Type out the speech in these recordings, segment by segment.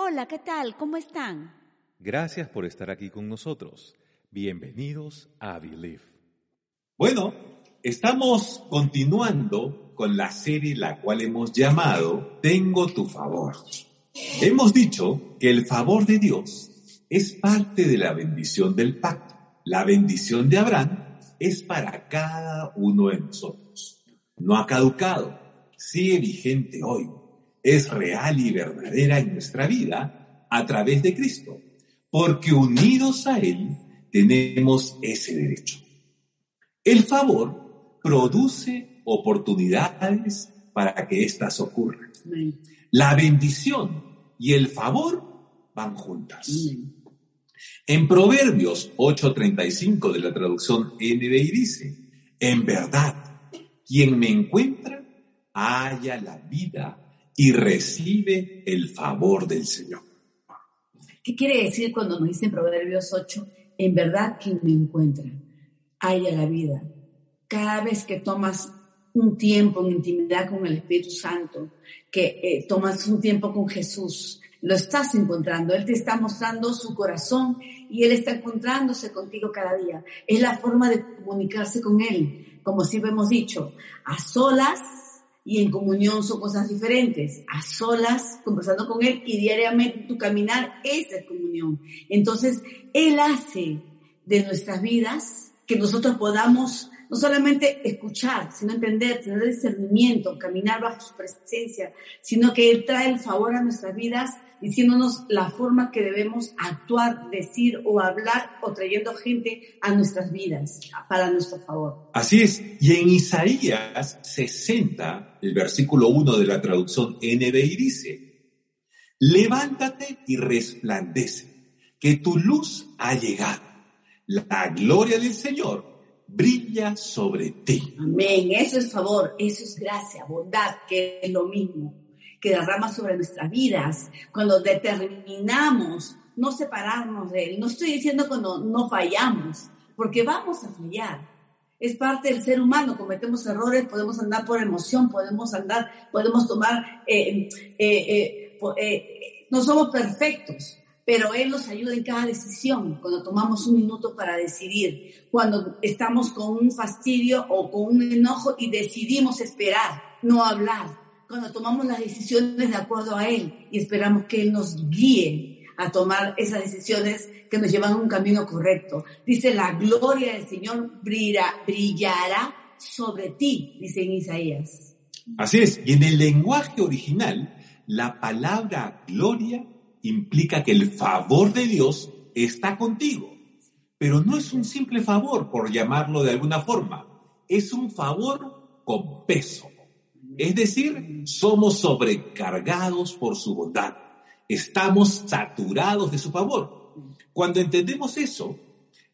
Hola, ¿qué tal? ¿Cómo están? Gracias por estar aquí con nosotros. Bienvenidos a Believe. Bueno, estamos continuando con la serie la cual hemos llamado Tengo tu favor. Hemos dicho que el favor de Dios es parte de la bendición del pacto. La bendición de Abraham es para cada uno de nosotros. No ha caducado, sigue vigente hoy es real y verdadera en nuestra vida a través de Cristo, porque unidos a Él tenemos ese derecho. El favor produce oportunidades para que éstas ocurran. La bendición y el favor van juntas. En Proverbios 8:35 de la traducción NBI dice, en verdad, quien me encuentra haya la vida y recibe el favor del Señor. ¿Qué quiere decir cuando nos dice en Proverbios 8, en verdad quien me encuentra, haya la vida? Cada vez que tomas un tiempo en intimidad con el Espíritu Santo, que eh, tomas un tiempo con Jesús, lo estás encontrando. Él te está mostrando su corazón y Él está encontrándose contigo cada día. Es la forma de comunicarse con Él, como siempre hemos dicho, a solas y en comunión son cosas diferentes. A solas, conversando con Él y diariamente tu caminar, esa es comunión. Entonces, Él hace de nuestras vidas que nosotros podamos no solamente escuchar, sino entender, tener discernimiento, caminar bajo su presencia, sino que Él trae el favor a nuestras vidas diciéndonos la forma que debemos actuar, decir o hablar o trayendo gente a nuestras vidas para nuestro favor. Así es. Y en Isaías 60, el versículo 1 de la traducción NBI dice, levántate y resplandece, que tu luz ha llegado. La gloria del Señor brilla sobre ti. Amén. Eso es favor, eso es gracia, bondad, que es lo mismo que derrama sobre nuestras vidas, cuando determinamos no separarnos de Él. No estoy diciendo cuando no fallamos, porque vamos a fallar. Es parte del ser humano, cometemos errores, podemos andar por emoción, podemos andar, podemos tomar, eh, eh, eh, no somos perfectos, pero Él nos ayuda en cada decisión, cuando tomamos un minuto para decidir, cuando estamos con un fastidio o con un enojo y decidimos esperar, no hablar, cuando tomamos las decisiones de acuerdo a Él y esperamos que Él nos guíe a tomar esas decisiones que nos llevan a un camino correcto. Dice, la gloria del Señor brillará sobre ti, dice en Isaías. Así es, y en el lenguaje original, la palabra gloria implica que el favor de Dios está contigo. Pero no es un simple favor, por llamarlo de alguna forma, es un favor con peso. Es decir, somos sobrecargados por su bondad. Estamos saturados de su favor. Cuando entendemos eso,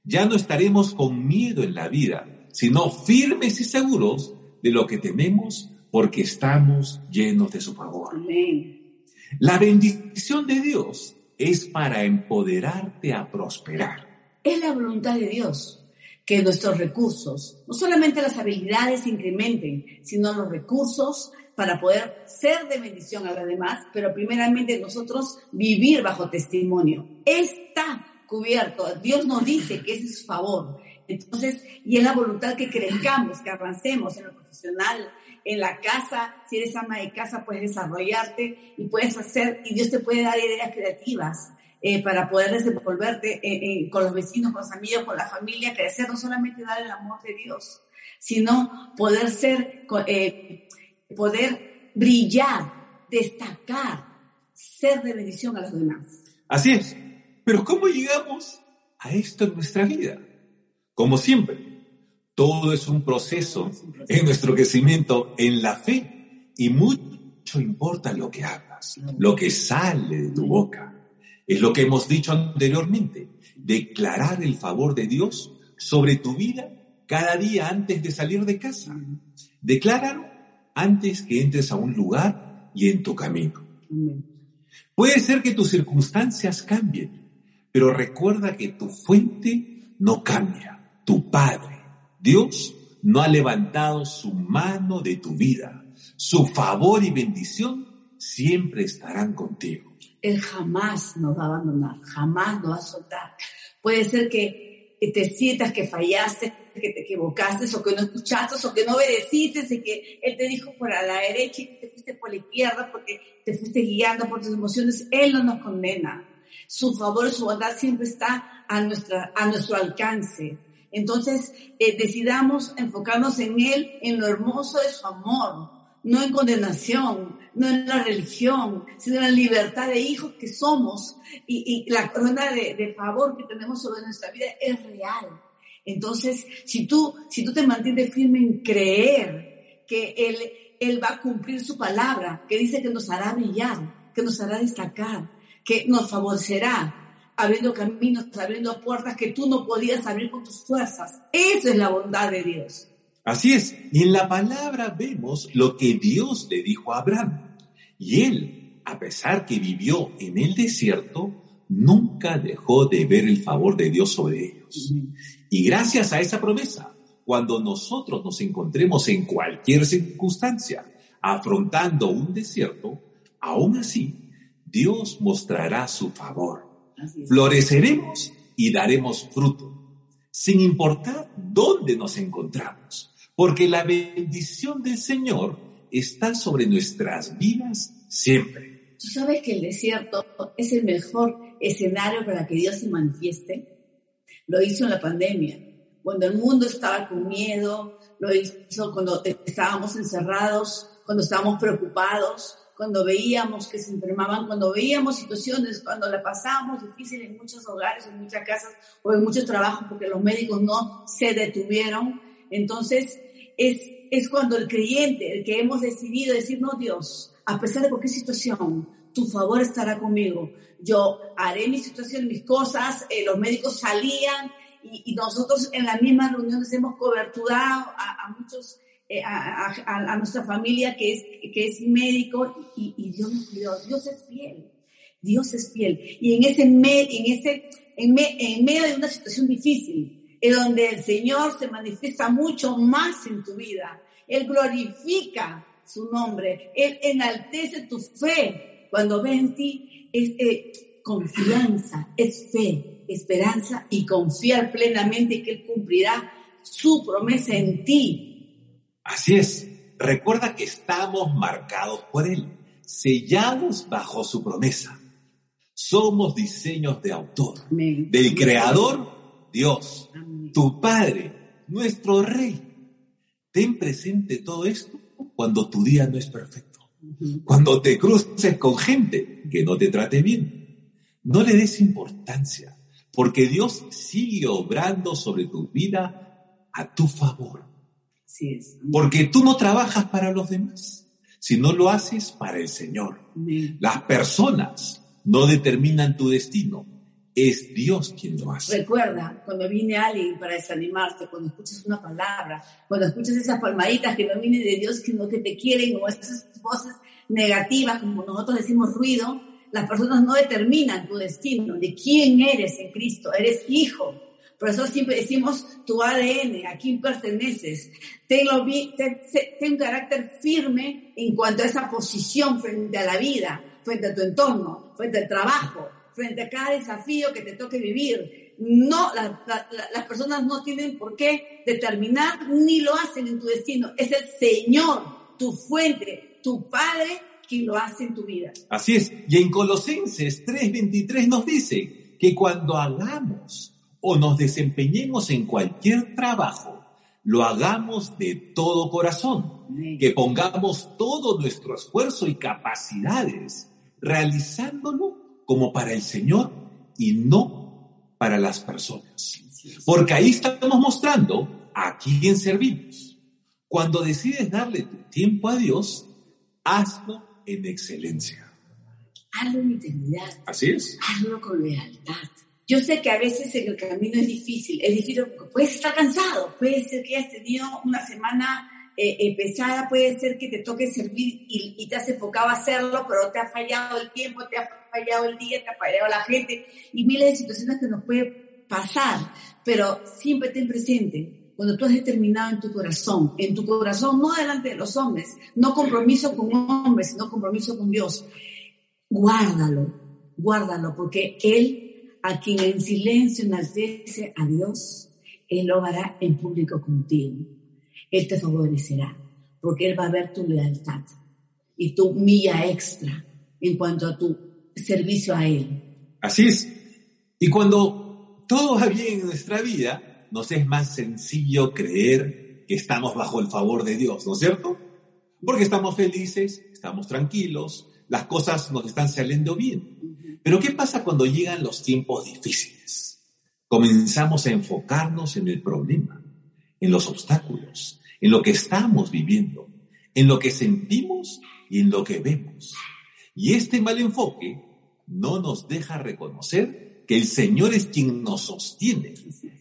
ya no estaremos con miedo en la vida, sino firmes y seguros de lo que tememos porque estamos llenos de su favor. La bendición de Dios es para empoderarte a prosperar. Es la voluntad de Dios que nuestros recursos, no solamente las habilidades incrementen, sino los recursos para poder ser de bendición a los demás, pero primeramente nosotros vivir bajo testimonio. Está cubierto. Dios nos dice que ese es su favor. Entonces, y es la voluntad que crezcamos, que avancemos en lo profesional, en la casa. Si eres ama de casa, puedes desarrollarte y puedes hacer, y Dios te puede dar ideas creativas eh, para poder desenvolverte eh, eh, con los vecinos, con los amigos, con la familia, crecer, no solamente dar el amor de Dios, sino poder ser, poder brillar, destacar, ser de bendición a los demás. Así es. Pero ¿cómo llegamos a esto en nuestra vida? Como siempre, todo es un proceso en nuestro crecimiento en la fe y mucho importa lo que hablas, lo que sale de tu boca. Es lo que hemos dicho anteriormente, declarar el favor de Dios sobre tu vida cada día antes de salir de casa. Decláralo antes que entres a un lugar y en tu camino. Puede ser que tus circunstancias cambien, pero recuerda que tu fuente no cambia. Tu Padre, Dios, no ha levantado su mano de tu vida. Su favor y bendición siempre estarán contigo. Él jamás nos va a abandonar, jamás nos va a soltar. Puede ser que, te sientas que fallaste, que te equivocaste, o que no escuchaste, o que no obedeciste, y que Él te dijo por la derecha y te fuiste por la izquierda porque te fuiste guiando por tus emociones. Él no nos condena. Su favor, su bondad siempre está a, nuestra, a nuestro alcance. Entonces, eh, decidamos enfocarnos en Él, en lo hermoso de su amor, no en condenación, no en la religión, sino en la libertad de hijos que somos y, la corona de, favor que tenemos sobre nuestra vida es real. Entonces, si tú, si tú te mantienes firme en creer que Él, Él va a cumplir su palabra, que dice que nos hará brillar, que nos hará destacar, que nos favorecerá, abriendo caminos, abriendo puertas que tú no podías abrir con tus fuerzas. Esa es la bondad de Dios. Así es, y en la palabra vemos lo que Dios le dijo a Abraham. Y él, a pesar que vivió en el desierto, nunca dejó de ver el favor de Dios sobre ellos. Y gracias a esa promesa, cuando nosotros nos encontremos en cualquier circunstancia afrontando un desierto, aún así, Dios mostrará su favor. Floreceremos y daremos fruto, sin importar dónde nos encontramos porque la bendición del Señor está sobre nuestras vidas siempre. ¿Tú sabes que el desierto es el mejor escenario para que Dios se manifieste? Lo hizo en la pandemia, cuando el mundo estaba con miedo, lo hizo cuando estábamos encerrados, cuando estábamos preocupados, cuando veíamos que se enfermaban, cuando veíamos situaciones, cuando la pasábamos difícil en muchos hogares, en muchas casas o en muchos trabajos porque los médicos no se detuvieron. Entonces, es, es cuando el creyente, el que hemos decidido decir, no Dios, a pesar de cualquier situación, tu favor estará conmigo. Yo haré mi situación, mis cosas, eh, los médicos salían y, nosotros en las mismas reuniones hemos coberturado a, muchos, eh, a, a, nuestra familia que es, que es médico y, y Dios nos. Dios es fiel. Dios es fiel. Y en ese, en ese, en medio de una situación difícil, en donde el Señor se manifiesta mucho más en tu vida. Él glorifica su nombre, Él enaltece tu fe. Cuando ve en ti es eh, confianza, es fe, esperanza y confiar plenamente que Él cumplirá su promesa en ti. Así es. Recuerda que estamos marcados por Él, sellados bajo su promesa. Somos diseños de autor, del Creador Dios, tu Padre, nuestro Rey. Ten presente todo esto cuando tu día no es perfecto. Cuando te cruces con gente que no te trate bien. No le des importancia, porque Dios sigue obrando sobre tu vida a tu favor. Porque tú no trabajas para los demás, sino lo haces para el Señor. Las personas no determinan tu destino, es Dios quien lo hace. Recuerda, cuando viene alguien para desanimarte, cuando escuchas una palabra, cuando escuchas esas palmaditas que no vienen de Dios, sino que te quieren, o esas voces negativas, como nosotros decimos ruido, las personas no determinan tu destino, de quién eres en Cristo, eres hijo. Por eso siempre decimos tu ADN, a quién perteneces. Ten, ten, ten un carácter firme en cuanto a esa posición frente a la vida, frente a tu entorno, frente al trabajo, frente a cada desafío que te toque vivir. No, las personas no tienen por qué determinar ni lo hacen en tu destino. Es el Señor, tu fuente, tu Padre, quien lo hace en tu vida. Así es. Y en Colosenses 3:23 nos dice que cuando hagamos o nos desempeñemos en cualquier trabajo, lo hagamos de todo corazón, que pongamos todo nuestro esfuerzo y capacidades realizándolo como para el Señor y no para las personas. Porque ahí estamos mostrando a quién servimos. Cuando decides darle tu tiempo a Dios, hazlo en excelencia. Hazlo en integridad. Así es. Hazlo con lealtad. Yo sé que a veces el camino es difícil, es difícil, puedes estar cansado, puede ser que hayas tenido una semana eh, eh, pesada, puede ser que te toque servir y, y, te has enfocado a hacerlo, pero te ha fallado el tiempo, te ha fallado el día, te ha fallado la gente y miles de situaciones que nos puede pasar, pero siempre ten presente cuando tú has determinado en tu corazón, en tu corazón, no delante de los hombres, no compromiso con hombres, sino compromiso con Dios, guárdalo, guárdalo, porque Él a quien en silencio enaltece a Dios, Él lo hará en público contigo. Él te favorecerá, porque Él va a ver tu lealtad y tu milla extra en cuanto a tu servicio a Él. Así es. Y cuando todo va bien en nuestra vida, nos es más sencillo creer que estamos bajo el favor de Dios, ¿no es cierto? Porque estamos felices, estamos tranquilos, las cosas nos están saliendo bien. Pero ¿qué pasa cuando llegan los tiempos difíciles? Comenzamos a enfocarnos en el problema, en los obstáculos, en lo que estamos viviendo, en lo que sentimos y en lo que vemos. Y este mal enfoque no nos deja reconocer que el Señor es quien nos sostiene,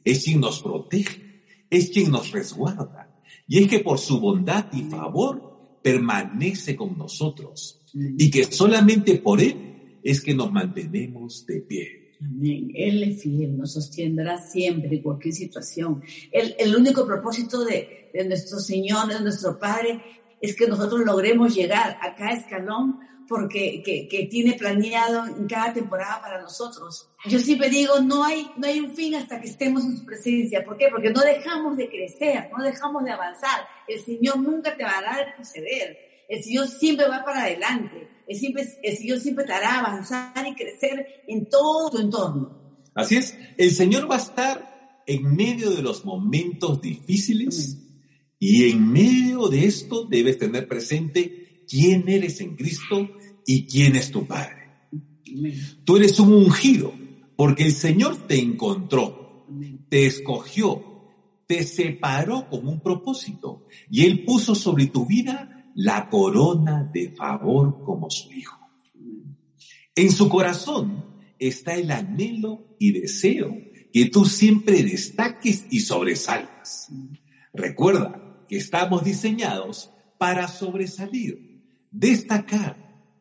es quien nos protege, es quien nos resguarda. Y es que por su bondad y favor permanece con nosotros y que solamente por Él es que nos mantenemos de pie. Amén. Él es fiel, nos sostendrá siempre en cualquier situación. El, el único propósito de, de, nuestro Señor, de nuestro Padre, es que nosotros logremos llegar a cada escalón porque que, que, tiene planeado en cada temporada para nosotros. Yo siempre digo, no hay, no hay un fin hasta que estemos en su presencia. ¿Por qué? Porque no dejamos de crecer, no dejamos de avanzar. El Señor nunca te va a dar proceder el Señor siempre va para adelante. El, siempre, el Señor siempre te hará avanzar y crecer en todo tu entorno. Así es. El Señor va a estar en medio de los momentos difíciles y en medio de esto debes tener presente quién eres en Cristo y quién es tu Padre. Tú eres un ungido porque el Señor te encontró, te escogió, te separó con un propósito y Él puso sobre tu vida la corona de favor como su hijo. En su corazón está el anhelo y deseo que tú siempre destaques y sobresalgas. Recuerda estamos diseñados para sobresalir, destacar,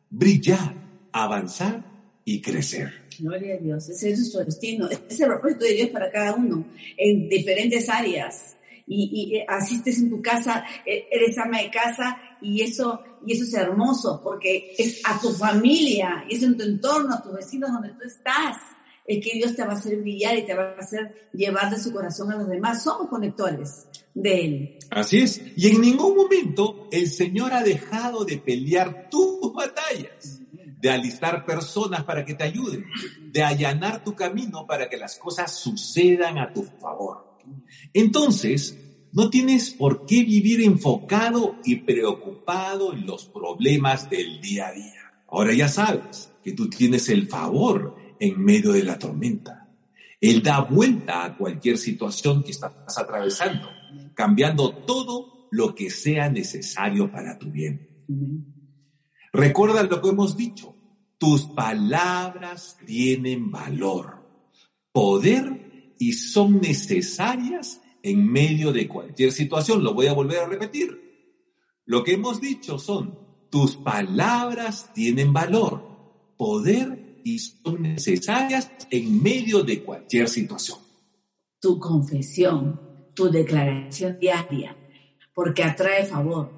brillar, avanzar y crecer. Gloria a Dios, ese es nuestro destino, ese es el propósito de Dios para cada uno, en diferentes áreas. Y, y asistes en tu casa, e-, eres ama de casa y eso, y eso es hermoso porque es a tu familia, es en tu entorno, a tus vecinos donde tú estás, es que Dios te va a hacer brillar y te va a hacer llevar de su corazón a los demás. Somos conectores de Él. Así es. Y en ningún momento el Señor ha dejado de pelear tus batallas, de alistar personas para que te ayuden, de allanar tu camino para que las cosas sucedan a tu favor. Entonces, no tienes por qué vivir enfocado y preocupado en los problemas del día a día. Ahora ya sabes que tú tienes el favor en medio de la tormenta. Él da vuelta a cualquier situación que estás atravesando, cambiando todo lo que sea necesario para tu bien. Recuerda lo que hemos dicho. Tus palabras tienen valor, poder y son necesarias en medio de cualquier situación. Lo voy a volver a repetir. Lo que hemos dicho son, tus palabras tienen valor, poder y son necesarias en medio de cualquier situación. Tu confesión, tu declaración diaria, porque atrae favor.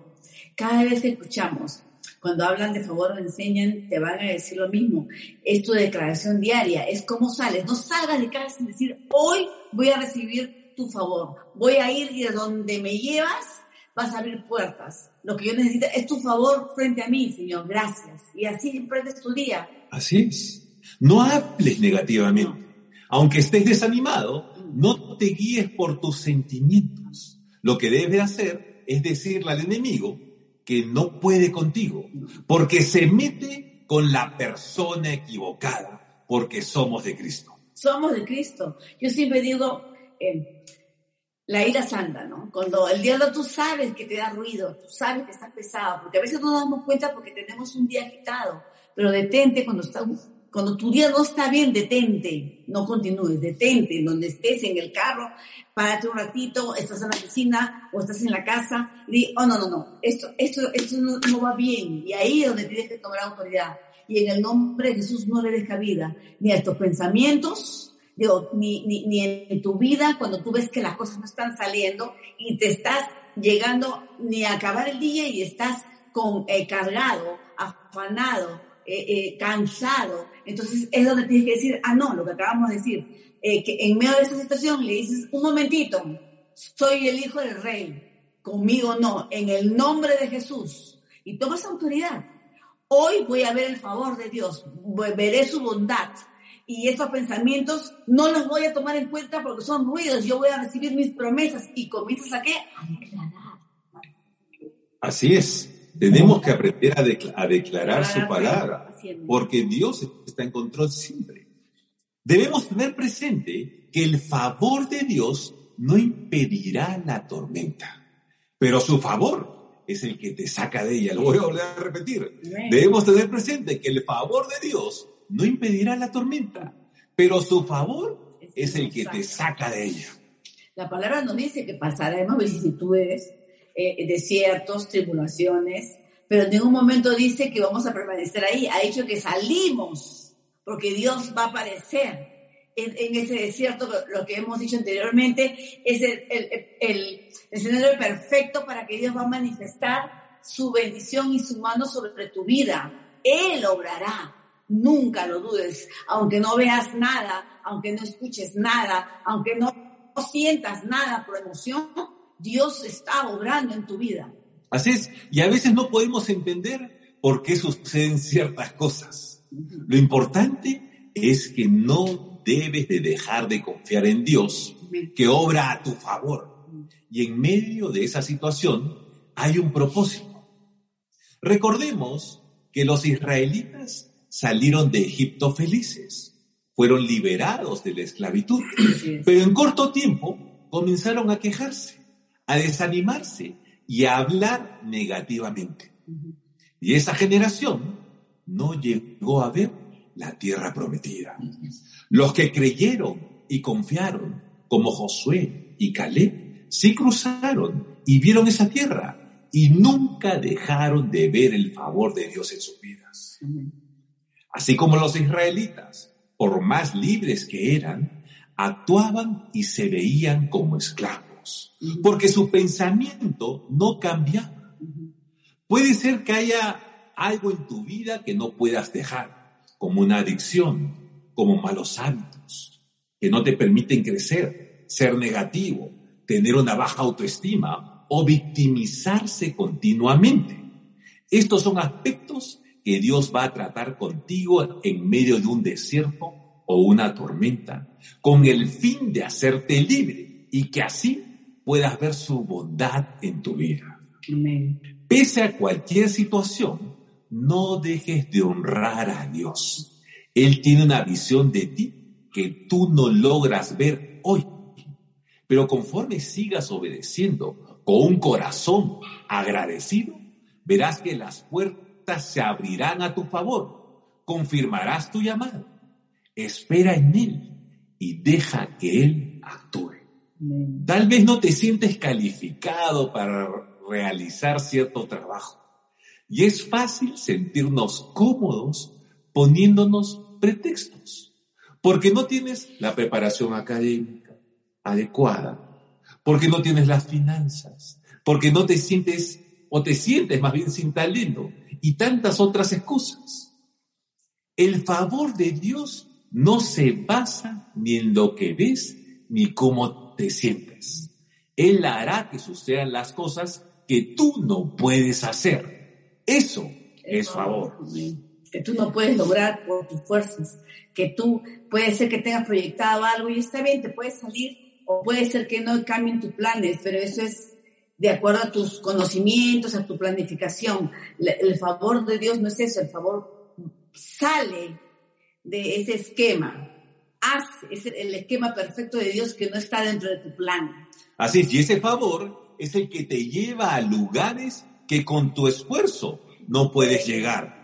Cada vez que escuchamos, cuando hablan de favor o enseñan, te van a decir lo mismo. Es tu declaración diaria, es cómo sales. No salgas de casa sin decir, hoy voy a recibir tu favor. Voy a ir y de donde me llevas vas a abrir puertas. Lo que yo necesito es tu favor frente a mí, Señor. Gracias. Y así emprendes tu día. Así es. No hables negativamente. Aunque estés desanimado, no te guíes por tus sentimientos. Lo que debes hacer es decirle al enemigo que no puede contigo, porque se mete con la persona equivocada, porque somos de Cristo. Somos de Cristo. Yo siempre digo, eh, la ira santa, ¿no? Cuando el diablo tú sabes que te da ruido, tú sabes que está pesado, porque a veces no nos damos cuenta porque tenemos un día agitado, pero detente cuando está, cuando tu día no está bien, detente, no continúes, detente, donde estés en el carro, párate un ratito, estás en la piscina o estás en la casa y di, oh no, no, no, esto, esto, esto no, no va bien, y ahí es donde tienes que tomar autoridad. Y en el nombre de Jesús no le deja vida ni a estos pensamientos, digo, ni, ni, ni en tu vida cuando tú ves que las cosas no están saliendo y te estás llegando ni a acabar el día y estás con, eh, cargado, afanado, eh, eh, cansado. Entonces es donde tienes que decir, ah, no, lo que acabamos de decir, eh, que en medio de esa situación le dices, un momentito, soy el hijo del rey, conmigo no, en el nombre de Jesús. Y tomas autoridad. Hoy voy a ver el favor de Dios, veré su bondad, y esos pensamientos no los voy a tomar en cuenta porque son ruidos. Yo voy a recibir mis promesas y comienzas a qué? A declarar. Así es. Tenemos que aprender a, declarar su palabra porque Dios está en control siempre. Debemos tener presente que el favor de Dios no impedirá la tormenta, pero su favor es el que te saca de ella. Lo voy a volver a repetir. Debemos tener presente que el favor de Dios no impedirá la tormenta, pero su favor es el que te saca de ella. La palabra nos dice que pasaremos vicisitudes, eh, desiertos, tribulaciones, pero en ningún momento dice que vamos a permanecer ahí. Ha dicho que salimos, porque Dios va a aparecer en, ese desierto, lo que hemos dicho anteriormente, es el, el, escenario perfecto para que Dios va a manifestar su bendición y su mano sobre tu vida. Él obrará. Nunca lo dudes, aunque no veas nada, aunque no escuches nada, aunque no, sientas nada por emoción, Dios está obrando en tu vida. Así es, y a veces no podemos entender por qué suceden ciertas cosas. Lo importante es que no debes de dejar de confiar en Dios, que obra a tu favor. Y en medio de esa situación hay un propósito. Recordemos que los israelitas salieron de Egipto felices, fueron liberados de la esclavitud, pero en corto tiempo comenzaron a quejarse, a desanimarse y a hablar negativamente. Y esa generación no llegó a ver la tierra prometida. Los que creyeron y confiaron, como Josué y Caleb, sí cruzaron y vieron esa tierra y nunca dejaron de ver el favor de Dios en sus vidas. Así como los israelitas, por más libres que eran, actuaban y se veían como esclavos, porque su pensamiento no cambiaba. Puede ser que haya algo en tu vida que no puedas dejar, como una adicción, como malos hábitos, que no te permiten crecer, ser negativo, tener una baja autoestima o victimizarse continuamente. Estos son aspectos que Dios va a tratar contigo en medio de un desierto o una tormenta, con el fin de hacerte libre y que así puedas ver su bondad en tu vida. Pese a cualquier situación, no dejes de honrar a Dios. Él tiene una visión de ti que tú no logras ver hoy. Pero conforme sigas obedeciendo con un corazón agradecido, verás que las puertas se abrirán a tu favor. Confirmarás tu llamado. Espera en Él y deja que Él actúe. Tal vez no te sientes calificado para realizar cierto trabajo. Y es fácil sentirnos cómodos poniéndonos pretextos, porque no tienes la preparación académica adecuada, porque no tienes las finanzas, porque no te sientes o te sientes más bien sin talento y tantas otras excusas. El favor de Dios no se basa ni en lo que ves ni cómo te sientes. Él hará que sucedan las cosas que tú no puedes hacer. Eso es favor. Que tú no puedes lograr por tus fuerzas. Que tú puede ser que tengas proyectado algo y está bien, te puedes salir o puede ser que no cambien tus planes, pero eso es de acuerdo a tus conocimientos, a tu planificación. El favor de Dios no es eso, el favor sale de ese esquema, es el esquema perfecto de Dios que no está dentro de tu plan. Así es, y ese favor es el que te lleva a lugares que con tu esfuerzo no puedes llegar.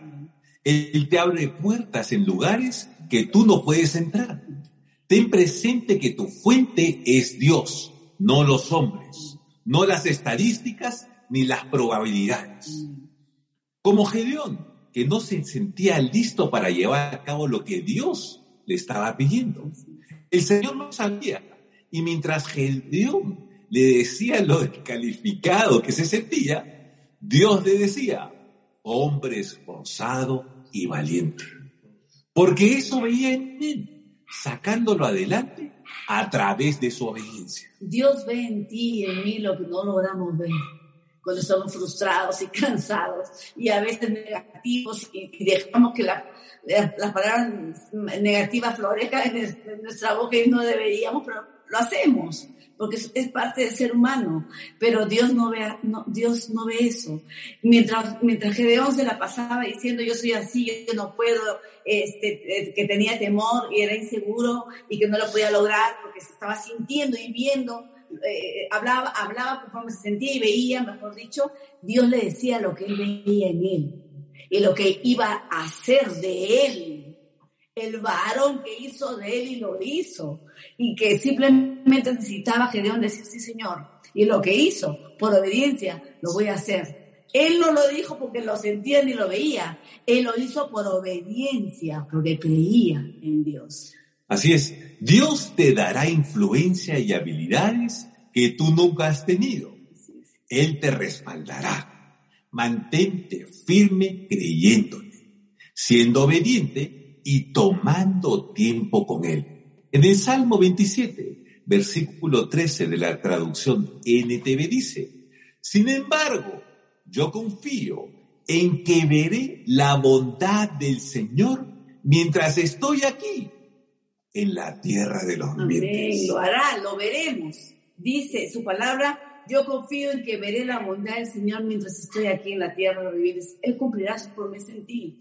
Él te abre puertas en lugares que tú no puedes entrar. Ten presente que tu fuente es Dios, no los hombres, no las estadísticas ni las probabilidades. Como Gedeón, que no se sentía listo para llevar a cabo lo que Dios le estaba pidiendo. El Señor lo sabía. Y mientras Gedeón le decía lo descalificado que se sentía, Dios le decía, hombre esforzado y valiente. Porque eso veía en él, sacándolo adelante a través de su obediencia. Dios ve en ti y en mí lo que no logramos ver cuando estamos frustrados y cansados y a veces negativos y, dejamos que la, las palabras negativas florezcan en, nuestra boca y no deberíamos, pero lo hacemos porque es, parte del ser humano, pero Dios no ve, no, Dios no ve eso. Mientras, mientras Gedeón se la pasaba diciendo yo soy así, yo no puedo, este, eh, que tenía temor y era inseguro y que no lo podía lograr porque se estaba sintiendo y viendo eh, hablaba, hablaba conforme se sentía y veía, mejor dicho, Dios le decía lo que él veía en él y lo que iba a hacer de él. El varón que hizo de él y lo hizo. Y que simplemente necesitaba Gedeón decir, sí, Señor. Y lo que hizo, por obediencia, lo voy a hacer. Él no lo dijo porque lo sentía ni lo veía. Él lo hizo por obediencia, porque creía en Dios. Así es, Dios te dará influencia y habilidades que tú nunca has tenido. Él te respaldará. Mantente firme creyéndole, siendo obediente y tomando tiempo con Él. En el Salmo 27, versículo 13 de la traducción NTV dice, sin embargo, yo confío en que veré la bondad del Señor mientras estoy aquí en la tierra de los vivientes. Lo hará, lo veremos. Dice su palabra, yo confío en que veré la bondad del Señor mientras estoy aquí en la tierra de los vivientes. Él cumplirá su promesa en ti.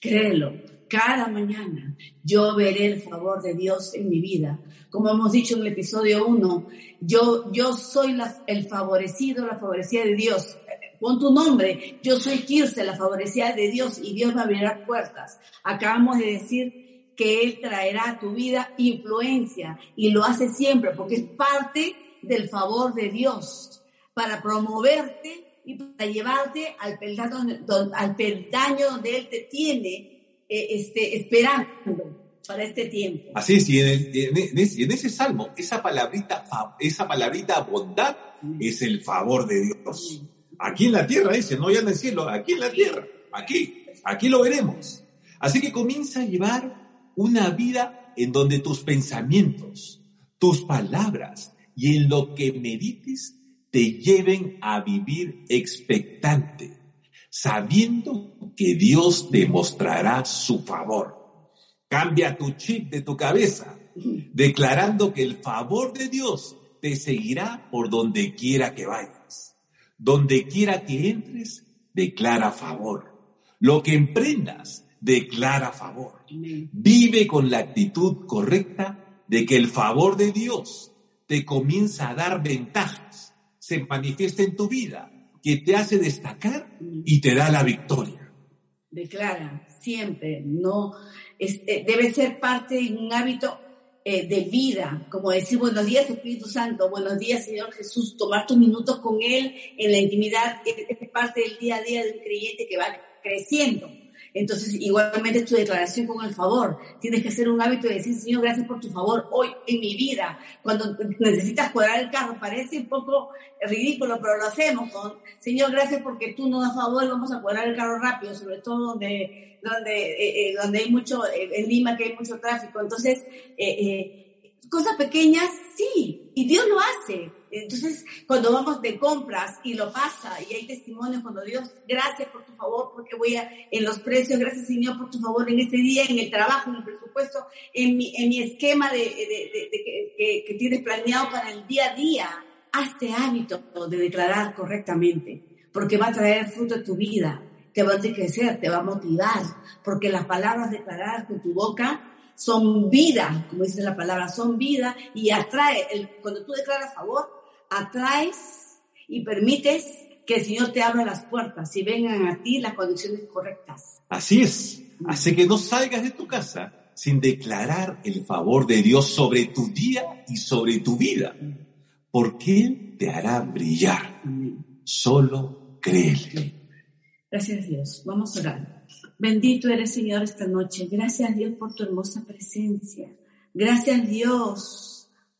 Créelo, cada mañana yo veré el favor de Dios en mi vida. Como hemos dicho en el episodio 1, yo, yo soy el favorecido, la favorecida de Dios. Pon tu nombre, yo soy Kirse, la favorecida de Dios y Dios me abrirá puertas. Acabamos de decir que Él traerá a tu vida influencia y lo hace siempre porque es parte del favor de Dios para promoverte y para llevarte al peldaño, al peldaño donde Él te tiene eh, este, esperando para este tiempo. Así es, y en, ese, salmo, esa palabrita, esa palabrita bondad es el favor de Dios. Aquí en la tierra, dice, no ya en el cielo, aquí en la tierra, aquí, aquí lo veremos. Así que comienza a llevar una vida en donde tus pensamientos, tus palabras y en lo que medites te lleven a vivir expectante, sabiendo que Dios te mostrará su favor. Cambia tu chip de tu cabeza, declarando que el favor de Dios te seguirá por donde quiera que vayas. Donde quiera que entres, declara favor. Lo que emprendas, declara favor. Vive con la actitud correcta de que el favor de Dios te comienza a dar ventajas, se manifiesta en tu vida, que te hace destacar y te da la victoria. Declara siempre, no eh, debe ser parte de un hábito eh, de vida, como decir buenos días Espíritu Santo, buenos días Señor Jesús, tomar tus minutos con Él en la intimidad es parte del día a día de un creyente que va creciendo entonces, igualmente tu declaración con el favor. Tienes que hacer un hábito de decir, Señor, gracias por tu favor hoy en mi vida. Cuando necesitas cuadrar el carro, parece un poco ridículo, pero lo hacemos con, Señor, gracias porque tú nos das favor, vamos a cuadrar el carro rápido, sobre todo donde, donde, eh, eh, donde hay mucho, eh, en Lima que hay mucho tráfico. Entonces, cosas pequeñas, sí, y Dios lo hace. Entonces, cuando vamos de compras y lo pasa, y hay testimonios cuando Dios, gracias por tu favor, porque voy a, en los precios, gracias Señor por tu favor en este día, en el trabajo, en el presupuesto, en mi, en mi esquema de, de, de, que, que tienes planeado para el día a día. Hazte hábito de declarar correctamente, porque va a traer fruto en tu vida, te va a enriquecer, te va a motivar, porque las palabras declaradas con tu boca son vida, como dice la palabra, son vida y atrae, el, cuando tú declaras favor, atraes y permites que el Señor te abra las puertas y vengan a ti las condiciones correctas. Así es. Así que no salgas de tu casa sin declarar el favor de Dios sobre tu día y sobre tu vida, porque Él te hará brillar. Solo créele. Gracias Dios. Vamos a orar. Bendito eres Señor esta noche. Gracias Dios por tu hermosa presencia. Gracias Dios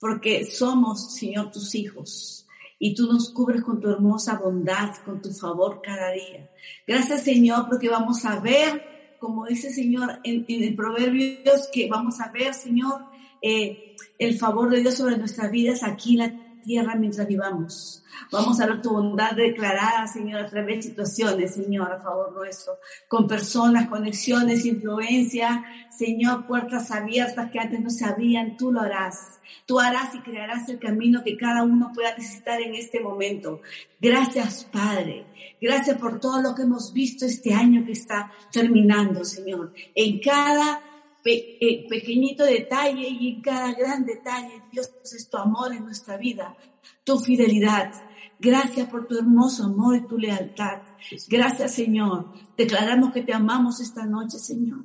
porque somos Señor tus hijos y tú nos cubres con tu hermosa bondad, con tu favor cada día. Gracias Señor porque vamos a ver como dice Señor en, el Proverbios, que vamos a ver, Señor, eh, el favor de Dios sobre nuestras vidas aquí en la tierra mientras vivamos. Vamos a ver tu bondad declarada, Señor, a través de situaciones, Señor, a favor nuestro, con personas, conexiones, influencia, Señor, puertas abiertas que antes no se abrían, tú lo harás. Tú harás y crearás el camino que cada uno pueda necesitar en este momento. Gracias, Padre. Gracias por todo lo que hemos visto este año que está terminando, Señor. En cada eh, pequeñito detalle y en cada gran detalle, Dios es tu amor en nuestra vida, tu fidelidad. Gracias por tu hermoso amor y tu lealtad. Gracias, Señor. Declaramos que te amamos esta noche, Señor.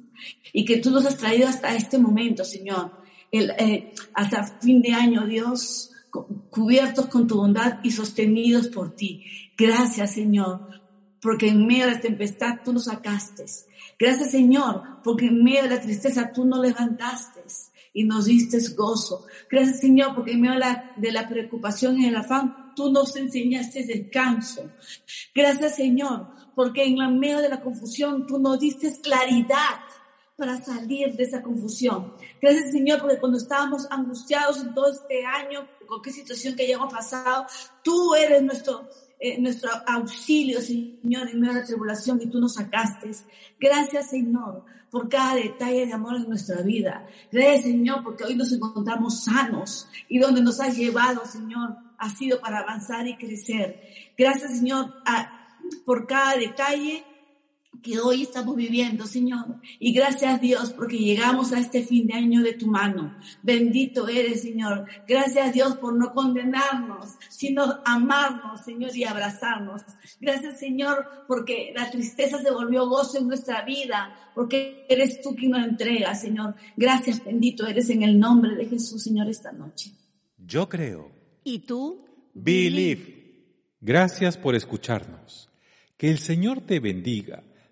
Y que tú nos has traído hasta este momento, Señor. El, eh, hasta fin de año, Dios, cubiertos con tu bondad y sostenidos por ti. Gracias, Señor, porque en medio de la tempestad tú nos sacaste. Gracias, Señor, porque en medio de la tristeza tú nos levantaste y nos diste gozo. Gracias, Señor, porque en medio de la, preocupación y el afán tú nos enseñaste descanso. Gracias, Señor, porque en medio de la confusión tú nos diste claridad para salir de esa confusión. Gracias, Señor, porque cuando estábamos angustiados en todo este año, con qué situación que hayamos pasado, tú eres nuestro, eh, nuestro auxilio, Señor, en medio tribulación y tú nos sacaste. Gracias, Señor, por cada detalle de amor en nuestra vida. Gracias, Señor, porque hoy nos encontramos sanos y donde nos has llevado, Señor, ha sido para avanzar y crecer. Gracias, Señor, por cada detalle que hoy estamos viviendo, Señor. Y gracias a Dios porque llegamos a este fin de año de tu mano. Bendito eres, Señor. Gracias a Dios por no condenarnos, sino amarnos, Señor, y abrazarnos. Gracias, Señor, porque la tristeza se volvió gozo en nuestra vida, porque eres tú quien nos entrega, Señor. Gracias, bendito eres en el nombre de Jesús, Señor, esta noche. Yo creo. ¿Y tú? Believe. Gracias por escucharnos. Que el Señor te bendiga